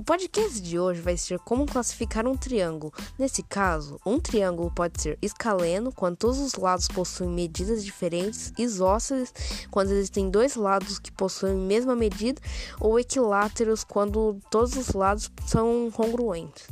O podcast de hoje vai ser como classificar um triângulo. Nesse caso, um triângulo pode ser escaleno, quando todos os lados possuem medidas diferentes, isósceles, quando existem dois lados que possuem a mesma medida, ou equiláteros, quando todos os lados são congruentes.